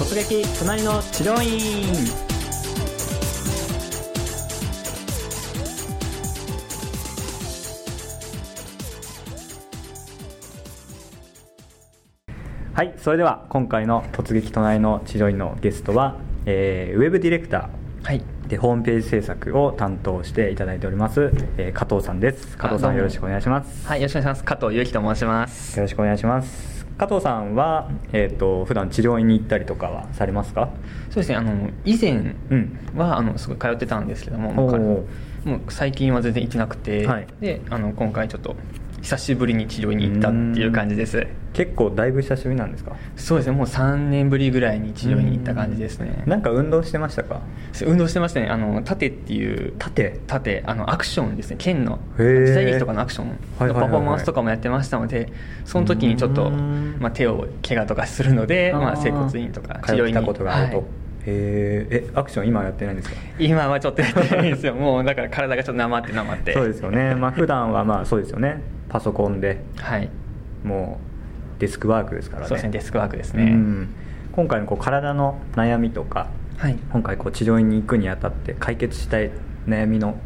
突撃隣の治療院。はいそれでは今回の突撃隣の治療院のゲストは、えー、ウェブディレクター。はい。でホームページ制作を担当していただいております、えー加藤さんです。加藤さんよろしくお願いします。はいよろしくお願いします。加藤祐樹と申します。よろしくお願いします加藤さんは、えー、と普段治療院に行ったりとかはされますか？そうですねあの以前うん。はあのすごい通ってたんですけどももう最近は全然行ってなくて、はい。であの今回ちょっと久しぶりに治療に行ったっていう感じです。結構だいぶ久しぶりなんですか？そうですね。もう3年ぶりぐらいに治療に行った感じですね。なんか運動してましたか？運動してましたね。あの盾っていう縦盾。あのアクションですね。剣の。時代劇とかのアクション。のパフォーマンスとかもやってましたのでその時にちょっと、まあ、手を怪我とかするのでまあ、整骨院とか通ったことがあると、はいへー。えアクション今はやってないんですか？今はちょっとやってないんですよ。もうだから体がちょっとなまってなまって。そうですよね。まあ普段はまあそうですよね。パソコンで。はい。もうデスクワークですからね。そうですね。デスクワークですね。うん。今回のこう体の悩みとかはい。今回こう治療院に行くにあたって解決したい悩みの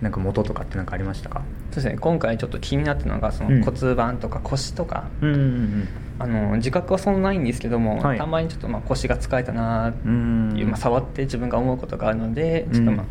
なんか元とかって何かありましたか？そうですね。今回ちょっと気になったのがそうん。の骨盤とか腰とか、うんうんあの自覚はそんなないんですけども、はい。たまにちょっとまあ腰が疲れたなってうん。いう、まあ、触って自分が思うことがあるのでうん。ちょっとまあ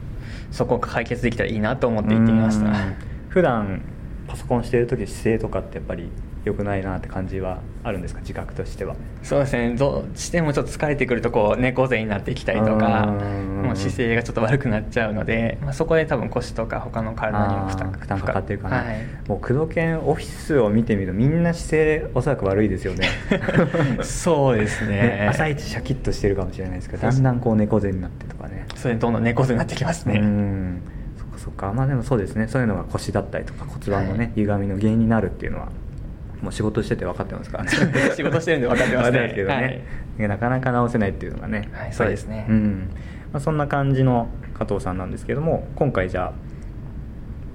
そこを解決できたらいいなと思って行ってみました。うん。普段パソコンしてる時姿勢とかってやっぱり良くないなって感じはあるんですか？自覚としては。そうですね。どうしてもちょっと疲れてくるとこう猫背になってきたりとかうんもう姿勢がちょっと悪くなっちゃうので、まあ、そこで多分腰とか他の体にも負担負担かかってるかな、はい。もう工藤研オフィスを見てみるとみんな姿勢おそらく悪いですよね。そうですね。朝一シャキッとしてるかもしれないですけどだんだんこう猫背になってとかね。それでどんどん猫背になってきますね、うん。そっかそっか。まあでもそうですね。そういうのが腰だったりとか骨盤のね、はい。歪みの原因になるっていうのはもう仕事してて分かってますからね。仕事してるんで分かってますね。分けどね、なかなか直せないっていうのがね、はいそうですね。うん。まあ、そんな感じの加藤さんなんですけども今回じゃあ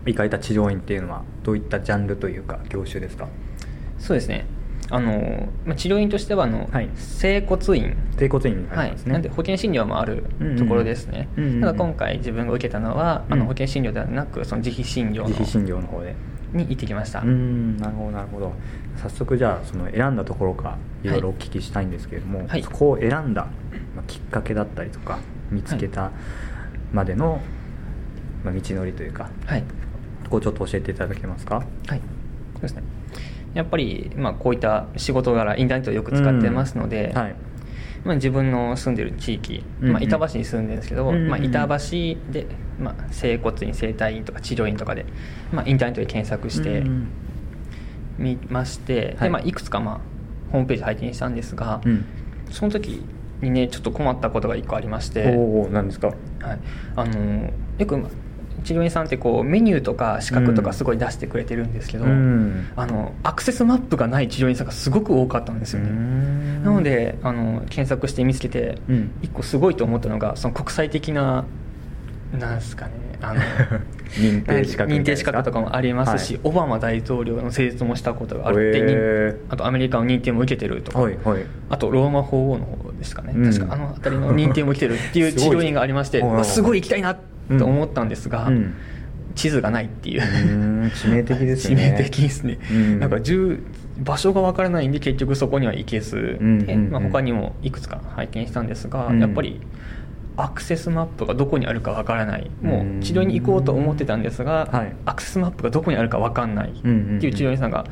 行かれた治療院っていうのはどういったジャンルというか業種ですか？そうですね。あの、まあ、治療院としてはあの、はい。整骨院。整骨院にはい。なんで保険診療もあるところですね、うんうんうん。ただ今回自分が受けたのは、あうん。の保険診療ではなくその自費診療の自費診療の方でに行ってきました、うんなるほどなるほど。早速じゃあその選んだところからい。ろいろお聞きしたいんですけれども、はい。そこを選んだまあきっかけだったりとか見つけたまでの、まあ、道のりというかはい。ここをちょっと教えていただけますか？はい。そうですね。やっぱり、まあ、こういった仕事柄インターネットをよく使ってますので、はいまあ、自分の住んでる地域、うんうんまあ、板橋に住んでるんですけど、うんうんうんまあ、板橋で、まあ、整骨院整体院とか治療院とかで、まあ、インターネットで検索してうんみまして、はい。でまあ、いくつか、まあ、ホームページ拝見したんですが、うん。その時にねちょっと困ったことが一個ありまして、おお何ですか？はい、あのよくま治療院さんってこうメニューとか資格とかすごい出してくれてるんですけど、うん。あのアクセスマップがない治療院さんがすごく多かったんですよね。なのであの検索して見つけて、うん。一個すごいと思ったのがその国際的ななんですかねあの 認定資格認定資格とかもありますし、はい。オバマ大統領の施術もしたことがあるって、へー。にあとアメリカの認定も受けてるとか、はいはい。あとローマ法王の方ですかね、うん。確かあの辺りの認定も来てるっていう治療院がありましてすごい行きたいなと思ったんですが、うん。地図がないっていう。致命的ですね。致命的ですね、うん。なんか10場所がわからないんで結局そこには行けず、うんうんうん。でまあ、他にもいくつか拝見したんですが、うん。やっぱりアクセスマップがどこにあるかわからない。もう治療に行こうと思ってたんですが、はい。アクセスマップがどこにあるかわかんない。っていう治療院さんが、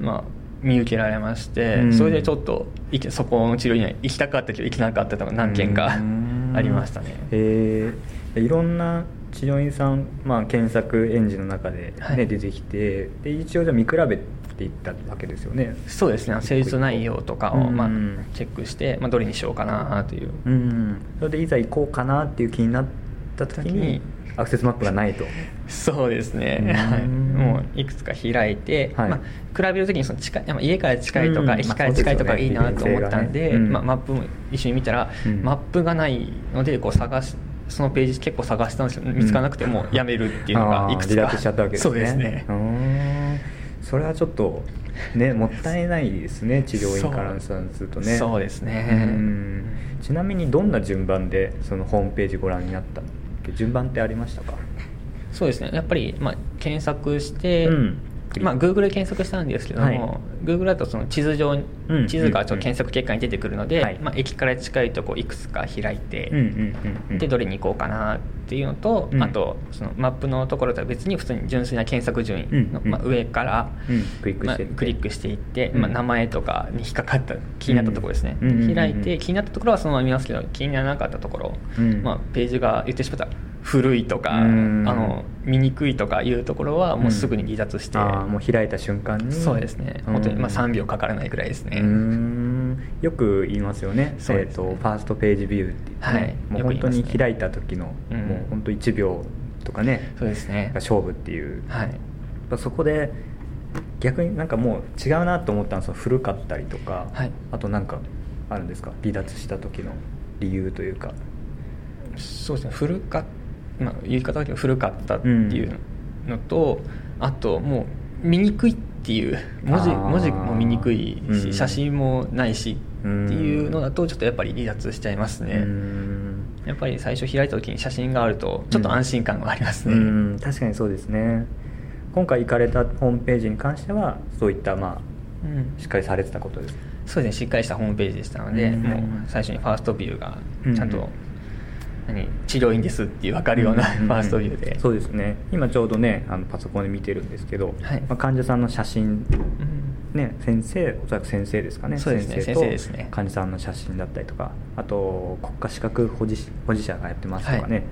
まあ、見受けられまして、うん。それでちょっとそこの治療院には行きたかったけど行けなかったとか何件かありましたね。へえいろんな治療院さん、まあ、検索エンジンの中で、ねはい。出てきてで一応じゃあ見比べていったわけですよね。そうですね。施術内容とかを、まあうん、チェックして、まあ、どれにしようかなという。うん。それでいざ行こうかなっていう気になった時にアクセスマップがないと。そうですね、うん。はい、もういくつか開いて、はい。まあ、比べるときにその近いまあ家から近いとか、うん。駅から近いとかがいいなと思ったんで,、まあねうんまあ、マップも一緒に見たら、うん。マップがないのでこう探しそのページ結構探したんですけど見つからなくてもうやめるっていうのがいくつか。あー離脱しちゃったわけですね。そうですね。それはちょっとねもったいないですね治療院からするとね。そう。ですね。うん。ちなみにどんな順番でそのホームページご覧になったっけ順番ってありましたか？そうですね。やっぱり、まあ、検索して、うん。まあ、Google で検索したんですけども、はい。Google だとその地図上地図がちょっと検索結果に出てくるので、はい。まあ、駅から近いとこいくつか開いて、うんうんうんうん。でどれに行こうかなっていうのと、うん。あとそのマップのところとは別に普通に純粋な検索順位の、うんうん。まあ、上から、うん。クリックまあしてって。クリックしていって、うん。まあ、名前とかに引っかかった気になったところですね、うんうんうんうん。開いて気になったところはそのまま見ますけど気にならなかったところ、うん。まあ、ページが言ってしまったら古いとか、うん。あの見にくいとかいうところはもうすぐに離脱して、もう開いた瞬間に。そうですね。本当にまあ3秒かからないぐらいですね、よく言いますよね。えーとファーストページビューって。はい。もう本当に開いた時の、うん。もう本当1秒とかね。そうですね。が勝負っていう、はい。そこで逆になんかもう違うなと思ったのはその古かったりとか、はい。あとなんかあるんですか？離脱した時の理由というか。そうですね。古かっまあ、言い方だけど古かったっていうのと、あともう見にくいっていう文字文字も見にくいし、うん。写真もないしっていうのだとちょっとやっぱり離脱しちゃいますね、やっぱり最初開いた時に写真があるとちょっと安心感がありますね、うん。確かにそうですね。今回行かれたホームページに関してはそういったまうん。あしっかりされてたことですそうですね。しっかりしたホームページでしたので、うん。もう最初にファーストビューがうんちゃんと、何治療院ですっていう分かるようなファーストビューで、そうですね。今ちょうどねあのパソコンで見てるんですけど、はい。まあ、患者さんの写真うんね先生おそらく先生ですかね。そうですねと先生ですね。患者さんの写真だったりとかあと国家資格保持保持者がやってますとかね、はい。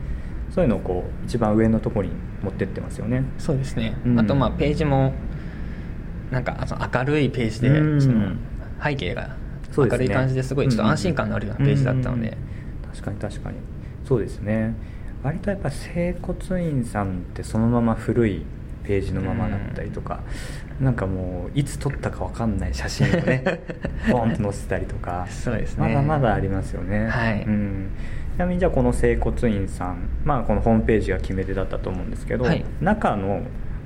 そういうのをこう一番上のところに持ってってますよね。そうですね、うん。あとまあページもなんかその明るいページで、うん。その背景が明るい感じですごいちょっと安心感のあるようなページだったので、うん。確かに確かにそうですね。割とやっぱ整骨院さんってそのまま古いページのままだったりとか、なんかもういつ撮ったかわかんない写真をね ボンと載せたりとかそうですね。まだまだありますよね。はい。うん、ちなみにじゃあこの整骨院さん、まあ、このホームページが決め手だったと思うんですけど、はい。中の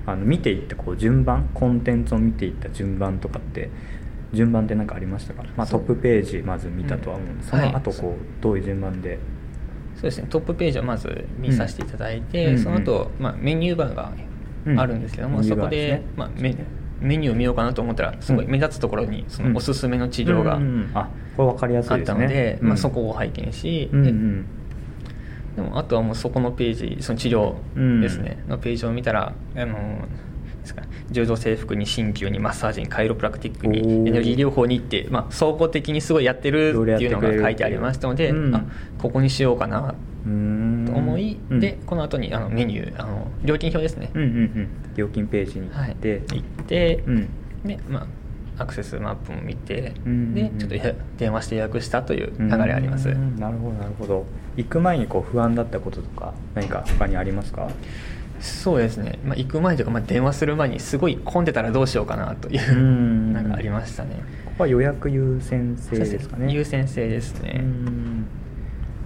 あの見ていったこう順番コンテンツを見ていった順番とかって順番って何かありましたか、まあ、トップページまず見たとは思うんですそうんはい。の後こうどういう順番でですね。トップページをまず見させていただいて、うん。その後、まあメニューバーがあるんですけども、うん。そこでまあ、メメニューを見ようかなと思ったらすごい目立つところにそのおすすめの治療があこれ分かりやすあいですね。ったので、うん。まあ、そこを拝見し、うんうでんでもあとはもうそこのページその治療ですね、のページを見たらあの柔道整復に鍼灸にマッサージにカイロプラクティックにエネルギー療法にって、まあ、総合的にすごいやってるっていうのが書いてありましたので、うん。あここにしようかなと思い、うん。でこの後にあのメニューあの料金表ですね、うんうんうん。料金ページに。行はい、って、行って、うん。でまあアクセスマップも見て、うんでちょっとや電話して予約したという流れあります、うんなるほどなるほど。行く前にこう不安だったこととか何か他にありますか？そうですね、まあ、行く前というか、まあ、電話する前にすごい混んでたらどうしようかなといううん。なんかありましたね。ここは予約優先制ですかね。優先制ですね、うん。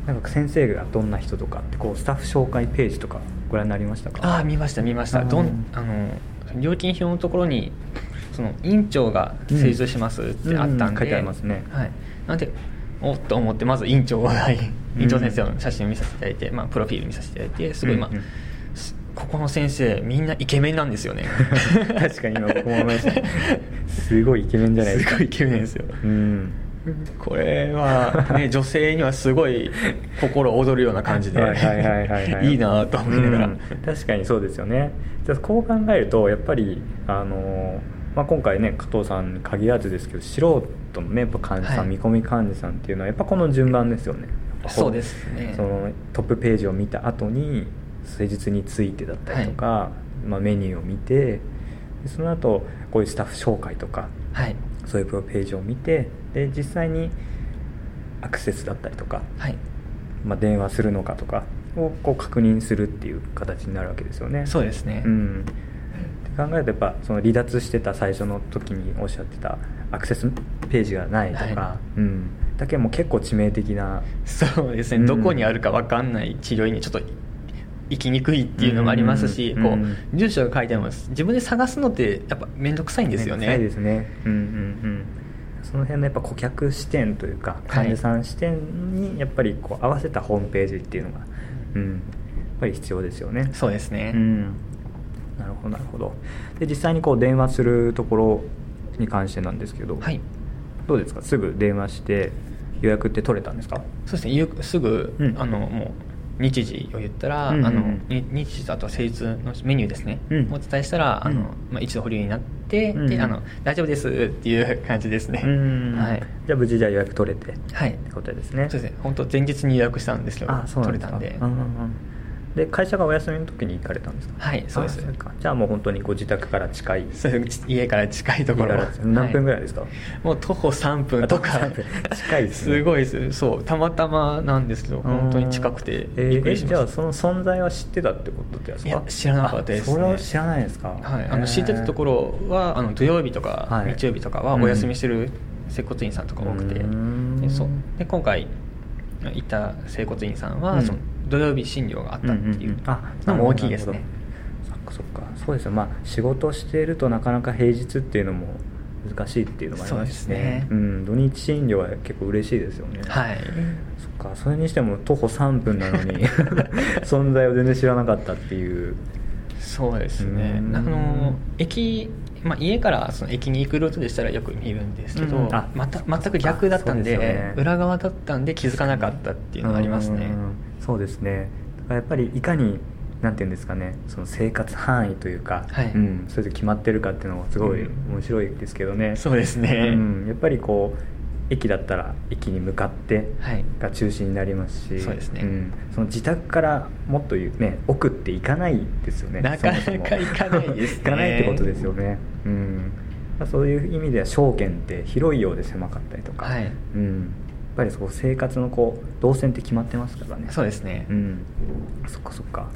なんか先生がどんな人とかってこうスタッフ紹介ページとかご覧になりましたか？ああ見ました見ました。どうん。んあの料金表のところにその院長が施術しますってあったんで、うんうん書いてありますね。はい、なんでおっと思ってまず院長がうん。院長先生の写真を見させていただいて、まあ、プロフィール見させていただいてすごい、まあうんうん。すここの先生みんなイケメンなんですよね。確かに今僕も思いました すごいイケメンじゃないですか。すごいイケメンですよ。うん。これは、ね、女性にはすごい心躍るような感じで。はいはいなと思いながら、うん。確かにそうですよね。じゃあこう考えるとやっぱりあのまあ、今回ね加藤さんに限らずですけど素人のねやっぱ患者さん、はい。見込み患者さんっていうのはやっぱこの順番ですよね。そうですね。そのトップページを見た後に施術についてだったりとか、まあ、メニューを見てでその後こういうスタッフ紹介とかはい。そういうページを見てで実際にアクセスだったりとか、はい。まあ、電話するのかとかをこう確認するっていう形になるわけですよね。そうですね、うん、って考えるとやっぱその離脱してた最初の時におっしゃってたアクセスページがないとか、はうん、だけもう結構致命的なそうですね、うん。どこにあるか分かんない治療院にちょっと行きにくいっていうのもありますし、こうんうん。う住所が書いてあります。自分で探すのってやっぱ面倒くさいんですよね。そうですね。うんうんうん。その辺のやっぱ顧客視点というかはい。患者さん視点にやっぱりこう合わせたホームページっていうのが、うん、やっぱり必要ですよね。そうですね、うん、なるほどなるほど。で実際にこう電話するところに関してなんですけど、はい。どうですか？すぐ電話して予約って取れたんですか？そうですね。ゆすぐ、うん。あのもう日時を言ったら、うんうんうん。あのに日時とあとは施術のメニューですね、うん。お伝えしたらあの、うんまあ、一度保留になって、うんうん。であの大丈夫ですっていう感じですね、うんはい。じゃあ無事じゃあ予約取れて。っはい。てことですね。そうですね。本当前日に予約したんですけど取れたんで、うんうんうんで会社がお休みの時に行かれたんですか？はいそうです。じゃあもう本当にご自宅から近い 家から近いところ。何分ぐらいですか、はい。もう徒歩3分とか。あ徒歩3分。近いですね。すごいです。そうたまたまなんですけど本当に近くてえーびっくりしました、えじゃあその存在は知ってたってことですか？いや知らなかったですね。あそれは知らないですか？はい、あの知ってたところはあの土曜日とかはい。日曜日とかはお休みしてる接骨院さんとか多くて、うん。でそう。で今回行った整骨院さんは、うん。その土曜日診療があったっていう。あのも大きいですね、そっかそっか。そうですよ。まあ仕事しているとなかなか平日っていうのも難しいっていうのもありますしそうですね。うん、土日診療は結構嬉しいですよね。はい。そっか。それにしても徒歩3分なのに 存在を全然知らなかったっていう。そうですね。うん。あの駅、まあ、家からその駅に行くルートでしたらよく見るんですけど、うん。あまた全く逆だったんでね。裏側だったんで気づかなかったっていうのがありますね。うんそうですね。だからやっぱりいかになんていうんですかね。その生活範囲というか、はい。うん、それで決まってるかっていうのがすごいうん。面白いですけどね、そうですね、うん、やっぱりこう駅だったら駅に向かってはい。が中心になりますし、そうですね。ん、その自宅からもっと言うね奥って行かないですよね。なかなか行かないですね。行かないってことですよね、うん。まあ、そういう意味では証券って広いようで狭かったりとか、はい。うん、ぱりそう生活のこう動線って決まってますからね。そうですね、うん、そっかそっか